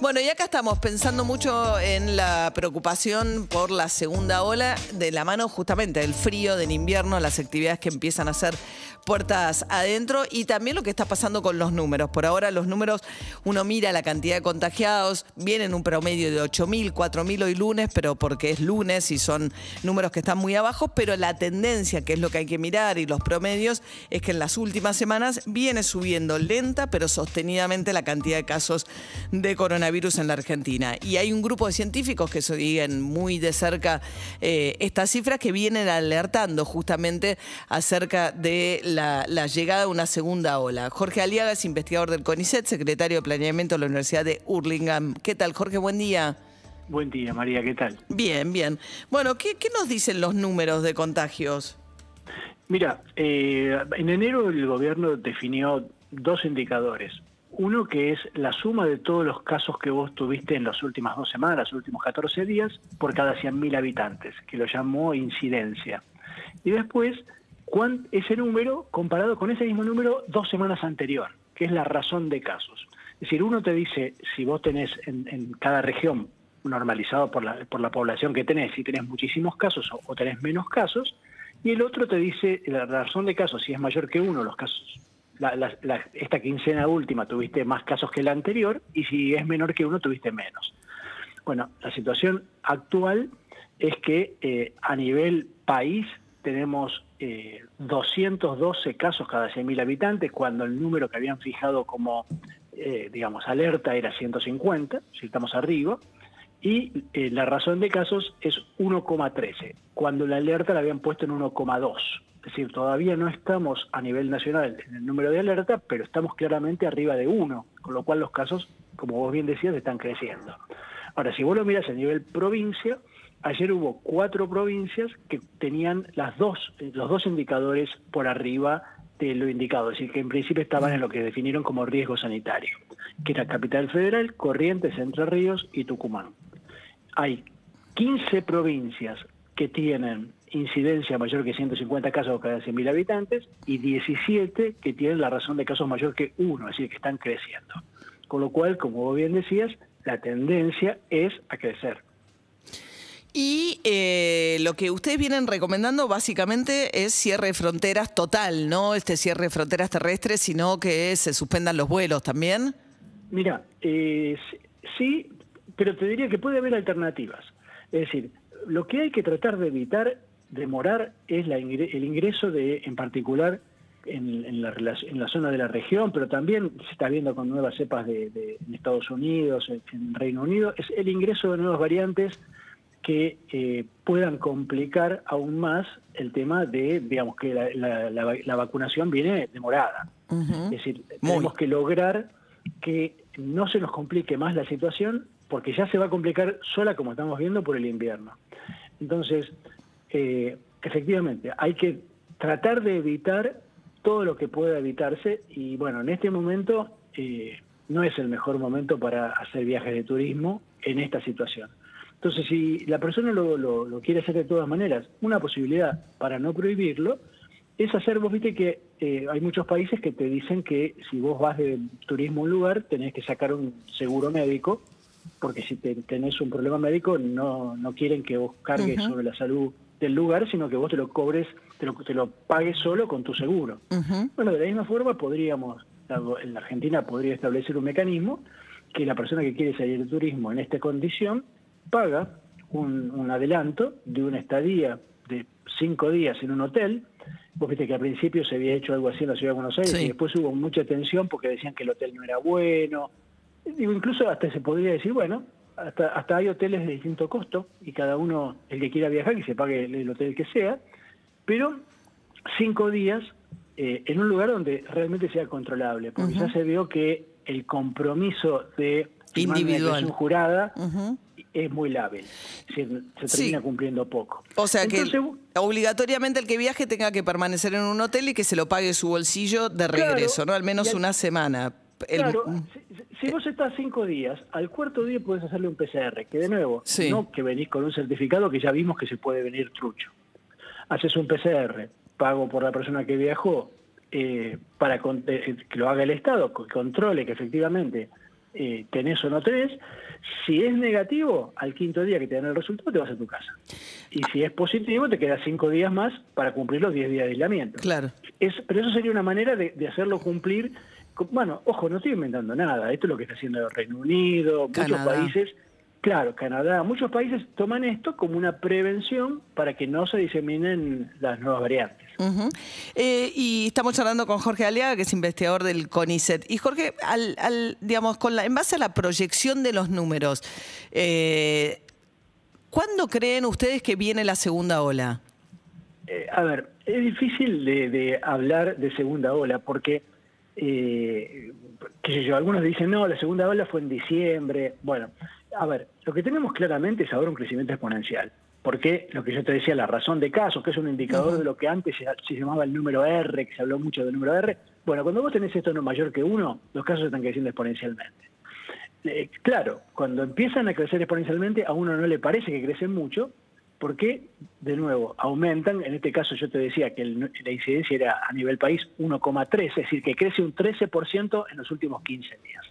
Bueno, y acá estamos pensando mucho en la preocupación por la segunda ola, de la mano justamente del frío, del invierno, las actividades que empiezan a hacer puertas adentro y también lo que está pasando con los números. Por ahora los números, uno mira la cantidad de contagiados, vienen un promedio de 8.000, 4.000 hoy lunes, pero porque es lunes y son números que están muy abajo, pero la tendencia, que es lo que hay que mirar, y los promedios, es que en las últimas semanas viene subiendo lenta, pero sostenidamente la cantidad de casos de coronavirus en la Argentina. Y hay un grupo de científicos que siguen muy de cerca eh, estas cifras que vienen alertando justamente acerca de la, llegada de una segunda ola. Jorge Aliaga es investigador del CONICET, secretario de Planeamiento de la Universidad de Hurlingham. ¿Qué tal, Jorge? Buen día. Buen día, María, ¿qué tal? Bien, bien. Bueno, ¿qué, nos dicen los números de contagios? Mira, eh, en enero el gobierno definió dos indicadores. Uno que es la suma de todos los casos que vos tuviste en las últimas dos semanas, los últimos 14 días, por cada 100.000 habitantes, que lo llamó incidencia. Y después ese número comparado con ese mismo número dos semanas anterior, que es la razón de casos. Es decir, uno te dice si vos tenés en, cada región normalizado por la, por la población que tenés, si tenés muchísimos casos o, tenés menos casos, y el otro te dice la razón de casos, si es mayor que uno, los casos, esta quincena última tuviste más casos que la anterior, y si es menor que uno, tuviste menos. Bueno, la situación actual es que eh, a nivel país tenemos eh, 212 casos cada 100.000 habitantes, cuando el número que habían fijado como, eh, digamos, alerta era 150, si estamos arriba, y eh, la razón de casos es 1,13, cuando la alerta la habían puesto en 1,2. Es decir, todavía no estamos a nivel nacional en el número de alerta, pero estamos claramente arriba de 1, con lo cual los casos, como vos bien decías, están creciendo. Ahora, si vos lo miras a nivel provincia, ayer hubo cuatro provincias que tenían las dos, los dos indicadores por arriba de lo indicado, es decir, que en principio estaban en lo que definieron como riesgo sanitario, que era Capital Federal, Corrientes, Entre Ríos y Tucumán. Hay 15 provincias que tienen incidencia mayor que 150 casos cada 100.000 habitantes y 17 que tienen la razón de casos mayor que uno, es decir, que están creciendo. Con lo cual, como vos bien decías, la tendencia es a crecer. Y eh, lo que ustedes vienen recomendando básicamente es cierre de fronteras total, no este cierre de fronteras terrestres, sino que se suspendan los vuelos también. Mira, eh, sí, pero te diría que puede haber alternativas. Es decir, lo que hay que tratar de evitar, demorar, es la el ingreso de, en particular, en, la, en, la, zona de la región, pero también se está viendo con nuevas cepas de, Estados Unidos, en Reino Unido, es el ingreso de nuevas variantes que eh, puedan complicar aún más el tema de, digamos, que la, vacunación viene demorada. Es decir, tenemos que lograr que no se nos complique más la situación, porque ya se va a complicar sola, como estamos viendo, por el invierno. Entonces, eh, efectivamente, hay que tratar de evitar todo lo que pueda evitarse y bueno, en este momento eh, no es el mejor momento para hacer viajes de turismo en esta situación. Entonces, si la persona lo, quiere hacer de todas maneras, una posibilidad para no prohibirlo es hacer, vos viste que eh, hay muchos países que te dicen que si vos vas de turismo a un lugar, tenés que sacar un seguro médico, porque si tenés un problema médico no, no quieren que vos cargues sobre la salud del lugar, sino que vos te lo cobres, te lo, te lo pagues solo con tu seguro. Bueno, de la misma forma podríamos, en la Argentina podría establecer un mecanismo que la persona que quiere salir de turismo en esta condición paga un, adelanto de una estadía de cinco días en un hotel. Vos viste que al principio se había hecho algo así en la ciudad de Buenos Aires y después hubo mucha tensión porque decían que el hotel no era bueno. Digo, incluso hasta se podría decir, bueno, hasta, hasta hay hoteles de distinto costo y cada uno, el que quiera viajar, que se pague el, hotel que sea, pero cinco días eh, en un lugar donde realmente sea controlable, porque ya se vio que el compromiso de individual jurada es muy lábil, se, termina cumpliendo poco. O sea que obligatoriamente el que viaje tenga que permanecer en un hotel y que se lo pague su bolsillo de regreso, ¿no? Al menos una semana. Claro, si, vos estás cinco días, al cuarto día puedes hacerle un PCR, que de nuevo, no que venís con un certificado que ya vimos que se puede venir trucho. Haces un PCR, pago por la persona que viajó, eh, para eh, que lo haga el Estado, que controle que efectivamente eh, tenés o no tenés. Si es negativo, al quinto día que te dan el resultado, te vas a tu casa. Y si es positivo, te quedas cinco días más para cumplir los diez días de aislamiento. Claro. Es, pero eso sería una manera de, hacerlo cumplir. Bueno, ojo, no estoy inventando nada. Esto es lo que está haciendo el Reino Unido, muchos países Claro, Canadá, muchos países toman esto como una prevención para que no se diseminen las nuevas variantes. Eh, y estamos hablando con Jorge Aliaga, que es investigador del CONICET. Y Jorge, al, digamos, con la, en base a la proyección de los números, eh, ¿cuándo creen ustedes que viene la segunda ola? Eh, a ver, es difícil de, hablar de segunda ola porque, qué sé yo, algunos dicen, no, la segunda ola fue en diciembre. Bueno, a ver, lo que tenemos claramente es ahora un crecimiento exponencial. Porque lo que yo te decía, la razón de casos, que es un indicador de lo que antes se, llamaba el número R, que se habló mucho del número R. Bueno, cuando vos tenés esto no mayor que uno, los casos están creciendo exponencialmente. Eh, claro, cuando empiezan a crecer exponencialmente, a uno no le parece que crecen mucho, porque, de nuevo, aumentan. En este caso, yo te decía que la incidencia era a nivel país 1,3, es decir, que crece un 13% en los últimos 15 días.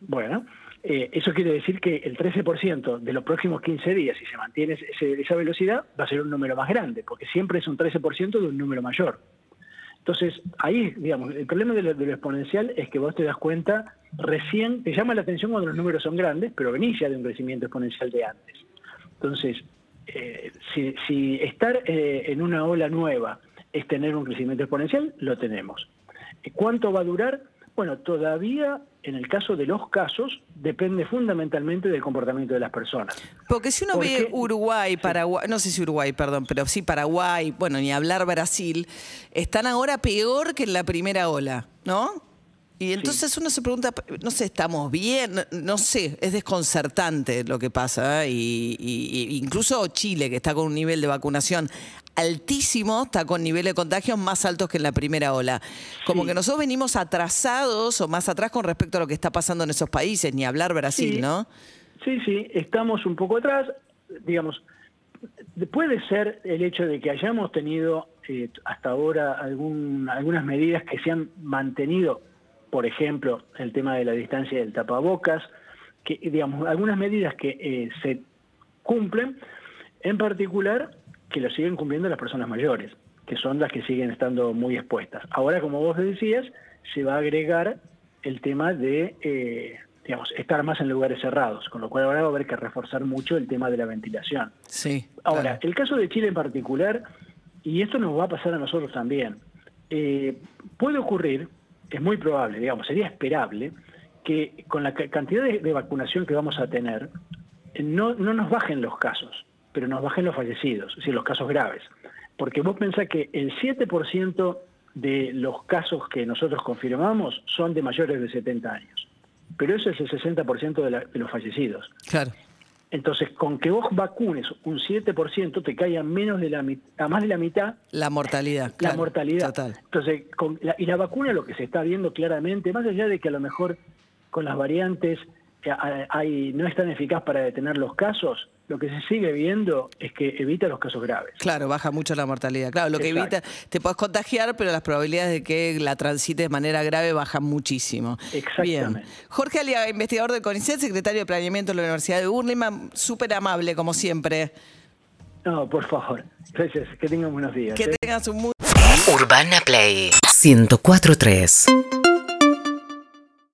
Bueno, eh, eso quiere decir que el 13% de los próximos 15 días, si se mantiene esa velocidad, va a ser un número más grande, porque siempre es un 13% de un número mayor. Entonces, ahí, digamos, el problema de lo, exponencial es que vos te das cuenta recién, te llama la atención cuando los números son grandes, pero venís ya de un crecimiento exponencial de antes. Entonces, eh, si, estar eh, en una ola nueva es tener un crecimiento exponencial, lo tenemos. ¿Cuánto va a durar? Bueno, todavía en el caso de los casos depende fundamentalmente del comportamiento de las personas. Porque si uno ve Uruguay, Paraguay, no sé si Uruguay, perdón, pero sí Paraguay, bueno, ni hablar Brasil, están ahora peor que en la primera ola, ¿no? Y entonces uno se pregunta, no sé, ¿estamos bien? No, sé, es desconcertante lo que pasa. ¿eh? Y, incluso Chile, que está con un nivel de vacunación altísimo, está con niveles de contagios más altos que en la primera ola. Como que nosotros venimos atrasados o más atrás con respecto a lo que está pasando en esos países, ni hablar Brasil, ¿no? Sí, sí, estamos un poco atrás. Digamos, puede ser el hecho de que hayamos tenido eh, hasta ahora algún, algunas medidas que se han mantenido por ejemplo, el tema de la distancia del tapabocas, que digamos, algunas medidas que eh, se cumplen, en particular que lo siguen cumpliendo las personas mayores, que son las que siguen estando muy expuestas. Ahora, como vos decías, se va a agregar el tema de, eh, digamos, estar más en lugares cerrados, con lo cual ahora va a haber que reforzar mucho el tema de la ventilación. Sí. Ahora, el caso de Chile en particular, y esto nos va a pasar a nosotros también, eh, puede ocurrir es muy probable, digamos, sería esperable que con la cantidad de, vacunación que vamos a tener, no, no nos bajen los casos, pero nos bajen los fallecidos, es decir, los casos graves. Porque vos pensás que el 7% de los casos que nosotros confirmamos son de mayores de 70 años, pero eso es el 60% de, de los fallecidos. Claro. Entonces, con que vos vacunes un 7%, te cae a, menos de la, a más de la mitad. La mortalidad. La mortalidad. Total. Entonces, con y la vacuna lo que se está viendo claramente, más allá de que a lo mejor con las variantes hay, no es tan eficaz para detener los casos, lo que se sigue viendo es que evita los casos graves. Claro, baja mucho la mortalidad. Claro, lo que evita, te puedes contagiar, pero las probabilidades de que la transites de manera grave bajan muchísimo. Exactamente. Jorge Aliaga, investigador del CONICET, secretario de Planeamiento de la Universidad de Burlingame, súper amable, como siempre. No, por favor. Gracias. Que tengan buenos días. Que ¿eh? tengas un muy... Urbana Play 1043